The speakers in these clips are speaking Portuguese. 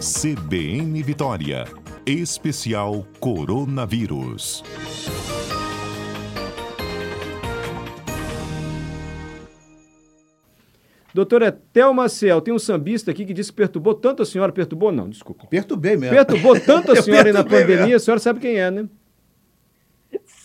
CBN Vitória. Especial Coronavírus. Doutora Thelma Ciel, tem um sambista aqui que disse que perturbou tanto a senhora. Perturbou? Não, desculpa. Perturbei mesmo. Perturbou tanto a senhora aí na pandemia, mesmo. a senhora sabe quem é, né?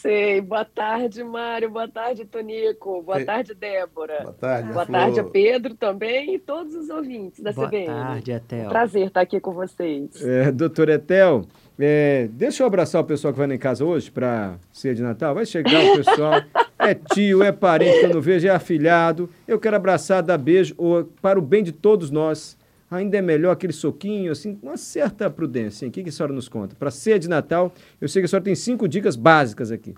Sei. Boa tarde, Mário. Boa tarde, Tonico. Boa Ei. tarde, Débora. Boa tarde, Boa Flor. tarde a Pedro também e todos os ouvintes da Boa CBN. tarde, Etel. Prazer estar aqui com vocês. É, doutora Etel, é, deixa eu abraçar o pessoal que vai lá em casa hoje para ceia de Natal. Vai chegar o pessoal. É tio, é parente que eu não vejo, é afilhado. Eu quero abraçar, dar beijo ô, para o bem de todos nós. Ainda é melhor aquele soquinho, assim, uma certa prudência. O que, que a senhora nos conta? Para ceia de Natal, eu sei que a senhora tem cinco dicas básicas aqui.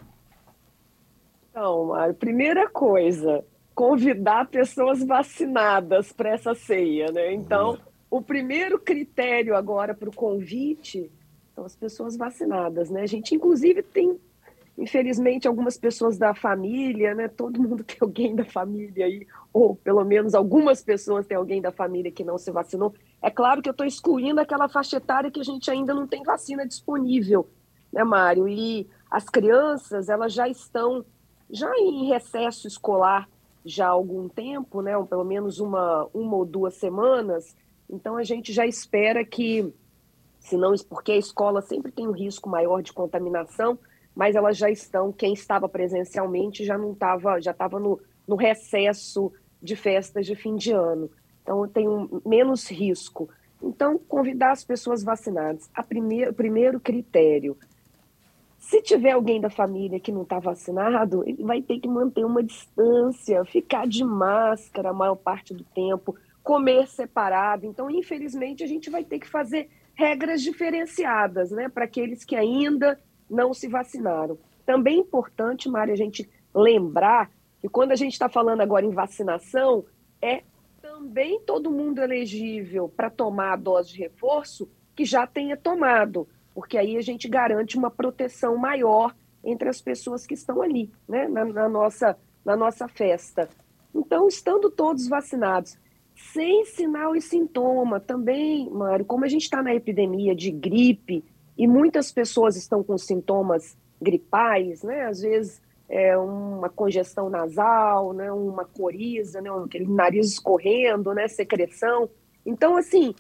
Então, Mário, primeira coisa, convidar pessoas vacinadas para essa ceia, né? Então, o primeiro critério agora para o convite são as pessoas vacinadas, né? A gente, inclusive, tem, infelizmente, algumas pessoas da família, né? Todo mundo tem alguém da família aí, ou pelo menos algumas pessoas têm alguém da família que não se vacinou. É claro que eu estou excluindo aquela faixa etária que a gente ainda não tem vacina disponível, né, Mário? E as crianças, elas já estão já em recesso escolar já há algum tempo, né, pelo menos uma, uma ou duas semanas, então a gente já espera que, se não, porque a escola sempre tem um risco maior de contaminação, mas elas já estão, quem estava presencialmente já não estava, já estava no, no recesso de festas de fim de ano, então tem um, menos risco. Então, convidar as pessoas vacinadas. A primeiro, primeiro critério, se tiver alguém da família que não está vacinado, ele vai ter que manter uma distância, ficar de máscara a maior parte do tempo, comer separado. Então, infelizmente, a gente vai ter que fazer regras diferenciadas, né, para aqueles que ainda não se vacinaram. Também é importante, Mário, a gente lembrar que quando a gente está falando agora em vacinação, é também todo mundo elegível para tomar a dose de reforço que já tenha tomado porque aí a gente garante uma proteção maior entre as pessoas que estão ali, né, na, na, nossa, na nossa festa. Então, estando todos vacinados, sem sinal e sintoma, também, Mário, como a gente está na epidemia de gripe e muitas pessoas estão com sintomas gripais, né, às vezes é uma congestão nasal, né, uma coriza, né, aquele nariz escorrendo, né, secreção. Então, assim,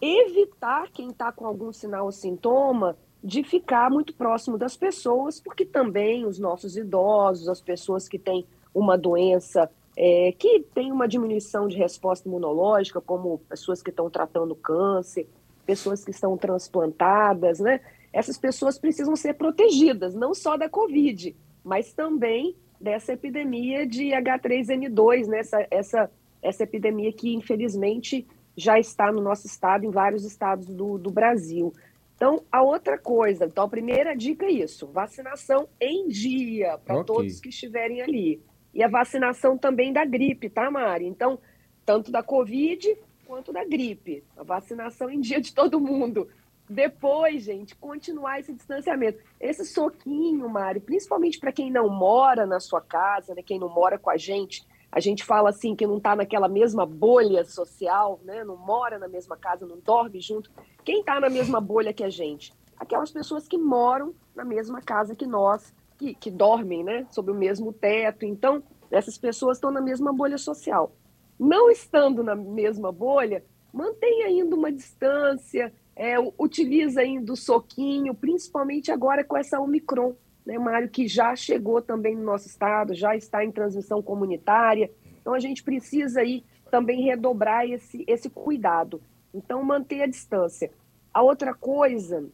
evitar quem está com algum sinal ou sintoma de ficar muito próximo das pessoas, porque também os nossos idosos, as pessoas que têm uma doença é, que tem uma diminuição de resposta imunológica, como pessoas que estão tratando câncer, pessoas que estão transplantadas, né? Essas pessoas precisam ser protegidas, não só da Covid, mas também dessa epidemia de H3N2, né? essa, essa, essa epidemia que, infelizmente, já está no nosso estado, em vários estados do, do Brasil. Então, a outra coisa, então a primeira dica é isso, vacinação em dia para Ok. todos que estiverem ali. E a vacinação também da gripe, tá, Mari? Então, tanto da Covid quanto da gripe. A vacinação em dia de todo mundo. Depois, gente, continuar esse distanciamento. Esse soquinho, Mari, principalmente para quem não mora na sua casa, né, quem não mora com a gente, a gente fala assim que não está naquela mesma bolha social, né? não mora na mesma casa, não dorme junto. Quem está na mesma bolha que a gente? Aquelas pessoas que moram na mesma casa que nós, que, que dormem né? sob o mesmo teto. Então, essas pessoas estão na mesma bolha social. Não estando na mesma bolha, mantenha ainda uma distância, é, utiliza ainda o soquinho, principalmente agora com essa Omicron né, Mário, que já chegou também no nosso estado, já está em transmissão comunitária. Então, a gente precisa aí também redobrar esse, esse cuidado. Então, manter a distância. A outra coisa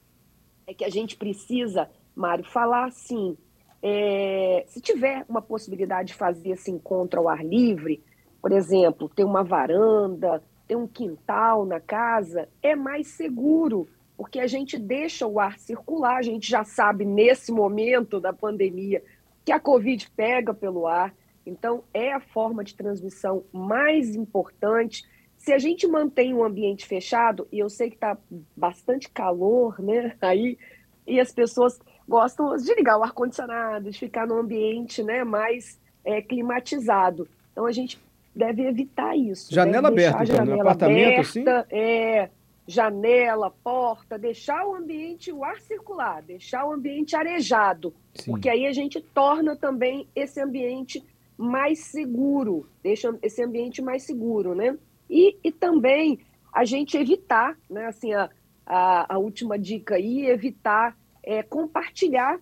é que a gente precisa, Mário, falar assim: é, se tiver uma possibilidade de fazer esse encontro ao ar livre, por exemplo, ter uma varanda, ter um quintal na casa, é mais seguro porque a gente deixa o ar circular, a gente já sabe nesse momento da pandemia que a Covid pega pelo ar, então é a forma de transmissão mais importante. Se a gente mantém o ambiente fechado, e eu sei que está bastante calor, né? Aí, e as pessoas gostam de ligar o ar-condicionado, de ficar no ambiente né, mais é, climatizado. Então a gente deve evitar isso. Janela deve aberta, então, no janela apartamento, aberta, assim? É, janela, porta, deixar o ambiente, o ar circular, deixar o ambiente arejado, Sim. porque aí a gente torna também esse ambiente mais seguro, deixa esse ambiente mais seguro, né? E, e também a gente evitar, né? Assim, a, a, a última dica aí, evitar é, compartilhar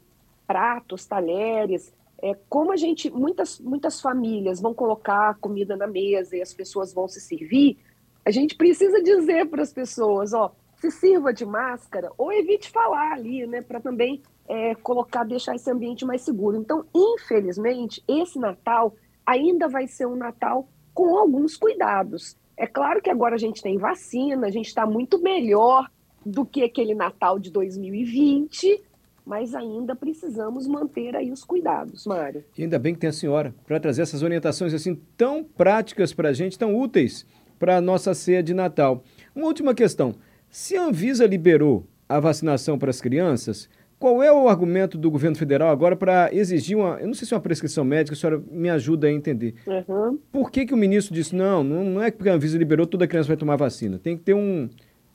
pratos, talheres, é, como a gente, muitas, muitas famílias vão colocar comida na mesa e as pessoas vão se servir, a gente precisa dizer para as pessoas, ó, se sirva de máscara ou evite falar ali, né, para também é, colocar, deixar esse ambiente mais seguro. Então, infelizmente, esse Natal ainda vai ser um Natal com alguns cuidados. É claro que agora a gente tem vacina, a gente está muito melhor do que aquele Natal de 2020, mas ainda precisamos manter aí os cuidados, Mário. E ainda bem que tem a senhora para trazer essas orientações assim tão práticas para a gente, tão úteis para a nossa ceia de Natal. Uma última questão: se a Anvisa liberou a vacinação para as crianças, qual é o argumento do governo federal agora para exigir uma. Eu não sei se é uma prescrição médica, a senhora me ajuda a entender. Uhum. Por que, que o ministro disse: não, não é porque a Anvisa liberou, toda criança vai tomar vacina? Tem que ter um.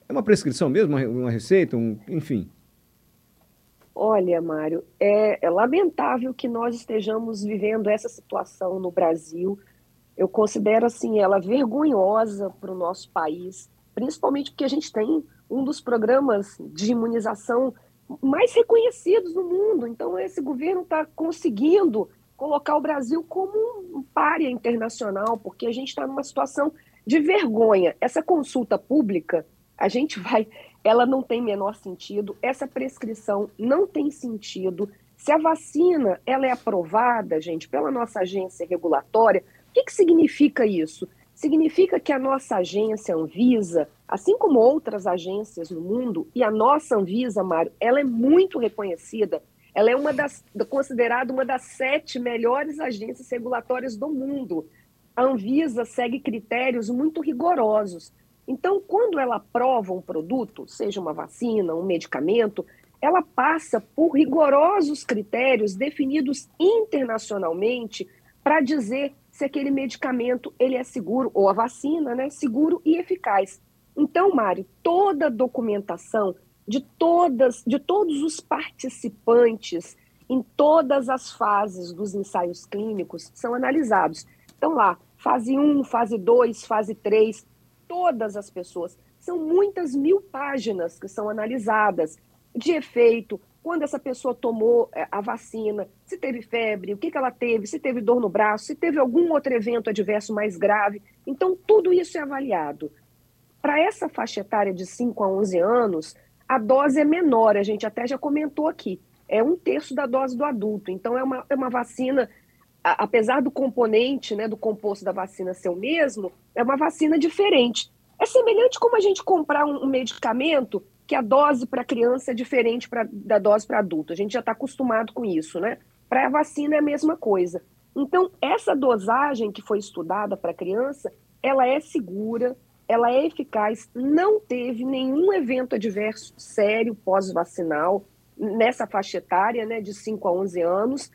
É uma prescrição mesmo, uma, receita, um, enfim. Olha, Mário, é, é lamentável que nós estejamos vivendo essa situação no Brasil eu considero assim ela vergonhosa para o nosso país, principalmente porque a gente tem um dos programas de imunização mais reconhecidos no mundo. Então esse governo está conseguindo colocar o Brasil como um párea internacional, porque a gente está numa situação de vergonha. Essa consulta pública, a gente vai, ela não tem menor sentido. Essa prescrição não tem sentido. Se a vacina ela é aprovada, gente, pela nossa agência regulatória, o que, que significa isso? Significa que a nossa agência Anvisa, assim como outras agências no mundo, e a nossa Anvisa, Mário, ela é muito reconhecida, ela é uma das, considerada uma das sete melhores agências regulatórias do mundo. A Anvisa segue critérios muito rigorosos. Então, quando ela aprova um produto, seja uma vacina, um medicamento, ela passa por rigorosos critérios definidos internacionalmente para dizer se aquele medicamento ele é seguro, ou a vacina, né, seguro e eficaz. Então, Mário, toda a documentação de todas, de todos os participantes em todas as fases dos ensaios clínicos são analisados. Então lá, fase 1, fase 2, fase 3, todas as pessoas. São muitas mil páginas que são analisadas de efeito, quando essa pessoa tomou é, a vacina, se teve febre, o que, que ela teve, se teve dor no braço, se teve algum outro evento adverso mais grave. Então, tudo isso é avaliado. Para essa faixa etária de 5 a 11 anos, a dose é menor, a gente até já comentou aqui. É um terço da dose do adulto. Então, é uma, é uma vacina, apesar do componente, né, do composto da vacina ser o mesmo, é uma vacina diferente. É semelhante como a gente comprar um, um medicamento que a dose para criança é diferente pra, da dose para adulto. A gente já está acostumado com isso, né? Para a vacina é a mesma coisa. Então, essa dosagem que foi estudada para criança, ela é segura, ela é eficaz, não teve nenhum evento adverso sério pós-vacinal nessa faixa etária, né, de 5 a 11 anos.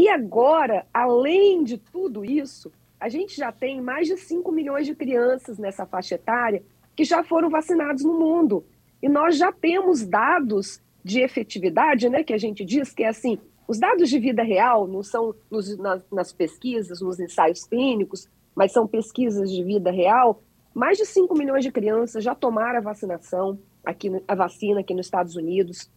E agora, além de tudo isso, a gente já tem mais de 5 milhões de crianças nessa faixa etária que já foram vacinados no mundo. E nós já temos dados de efetividade, né, que a gente diz que é assim, os dados de vida real não são nos, nas, nas, pesquisas, nos ensaios clínicos, mas são pesquisas de vida real. Mais de 5 milhões de crianças já tomaram a vacinação, aqui, a vacina aqui nos Estados Unidos.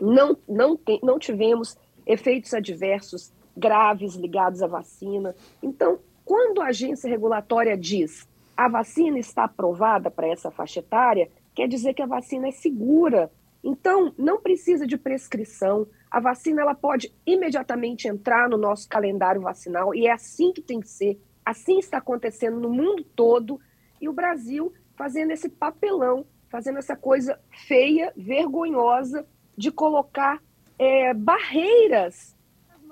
Não, não, tem, não tivemos efeitos adversos graves ligados à vacina. Então, quando a agência regulatória diz a vacina está aprovada para essa faixa etária, quer dizer que a vacina é segura. Então, não precisa de prescrição. A vacina ela pode imediatamente entrar no nosso calendário vacinal e é assim que tem que ser. Assim está acontecendo no mundo todo e o Brasil fazendo esse papelão, fazendo essa coisa feia, vergonhosa de colocar é, barreiras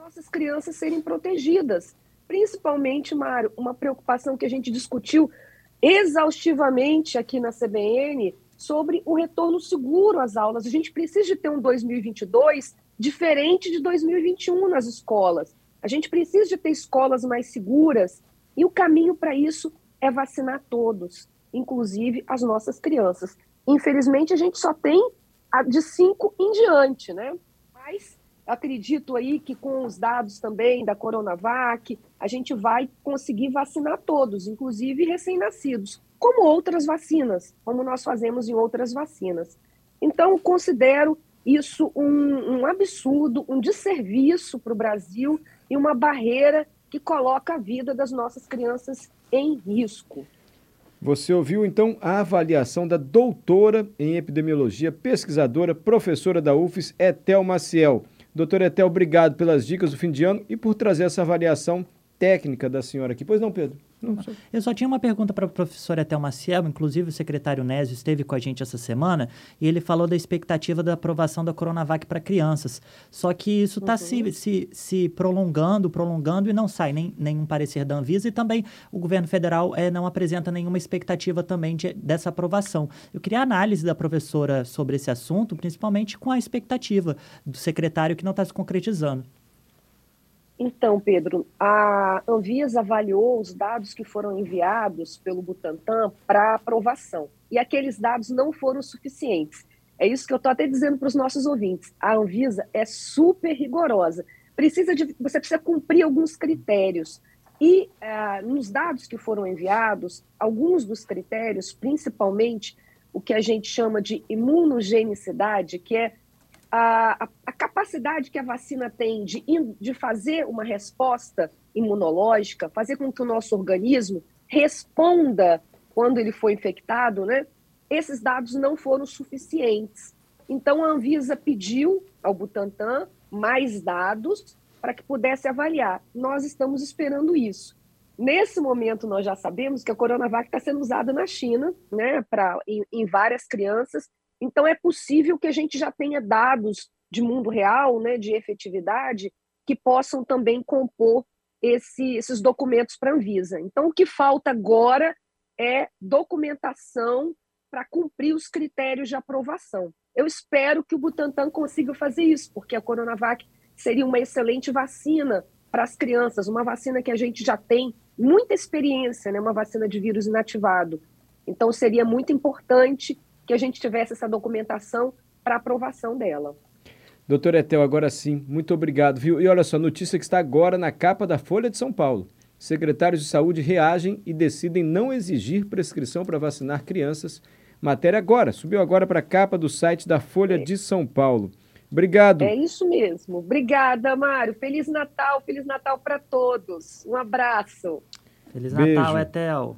nossas crianças serem protegidas. Principalmente, Mário, uma preocupação que a gente discutiu exaustivamente aqui na CBN sobre o retorno seguro às aulas. A gente precisa de ter um 2022 diferente de 2021 nas escolas. A gente precisa de ter escolas mais seguras e o caminho para isso é vacinar todos, inclusive as nossas crianças. Infelizmente, a gente só tem a de 5 em diante, né? Mas acredito aí que com os dados também da Coronavac, a gente vai conseguir vacinar todos, inclusive recém-nascidos, como outras vacinas, como nós fazemos em outras vacinas. Então, considero isso um, um absurdo, um desserviço para o Brasil e uma barreira que coloca a vida das nossas crianças em risco. Você ouviu então a avaliação da doutora em epidemiologia, pesquisadora, professora da UFES, Etel Maciel. Doutor Etel, obrigado pelas dicas do fim de ano e por trazer essa avaliação técnica da senhora aqui. Pois não, Pedro? Eu só tinha uma pergunta para a professora Thelma Ciel, inclusive o secretário Nésio esteve com a gente essa semana, e ele falou da expectativa da aprovação da Coronavac para crianças. Só que isso está uhum. se, se, se prolongando, prolongando, e não sai nem, nenhum parecer da Anvisa, e também o governo federal é, não apresenta nenhuma expectativa também de, dessa aprovação. Eu queria a análise da professora sobre esse assunto, principalmente com a expectativa do secretário que não está se concretizando. Então, Pedro, a Anvisa avaliou os dados que foram enviados pelo Butantan para aprovação. E aqueles dados não foram suficientes. É isso que eu estou até dizendo para os nossos ouvintes. A Anvisa é super rigorosa. Precisa de, você precisa cumprir alguns critérios. E ah, nos dados que foram enviados, alguns dos critérios, principalmente o que a gente chama de imunogenicidade, que é a, a, capacidade que a vacina tem de, de fazer uma resposta imunológica, fazer com que o nosso organismo responda quando ele foi infectado, né? Esses dados não foram suficientes. Então a Anvisa pediu ao Butantan mais dados para que pudesse avaliar. Nós estamos esperando isso. Nesse momento, nós já sabemos que a Coronavac está sendo usada na China, né, pra, em, em várias crianças, então, é possível que a gente já tenha dados de mundo real, né, de efetividade, que possam também compor esse, esses documentos para a Anvisa. Então, o que falta agora é documentação para cumprir os critérios de aprovação. Eu espero que o Butantan consiga fazer isso, porque a Coronavac seria uma excelente vacina para as crianças, uma vacina que a gente já tem muita experiência, né, uma vacina de vírus inativado. Então, seria muito importante que a gente tivesse essa documentação para aprovação dela. Doutor Etel, agora sim, muito obrigado, viu? E olha só, notícia que está agora na capa da Folha de São Paulo. Secretários de saúde reagem e decidem não exigir prescrição para vacinar crianças. Matéria agora, subiu agora para a capa do site da Folha é. de São Paulo. Obrigado. É isso mesmo. Obrigada, Mário. Feliz Natal, Feliz Natal para todos. Um abraço. Feliz Natal, Etel.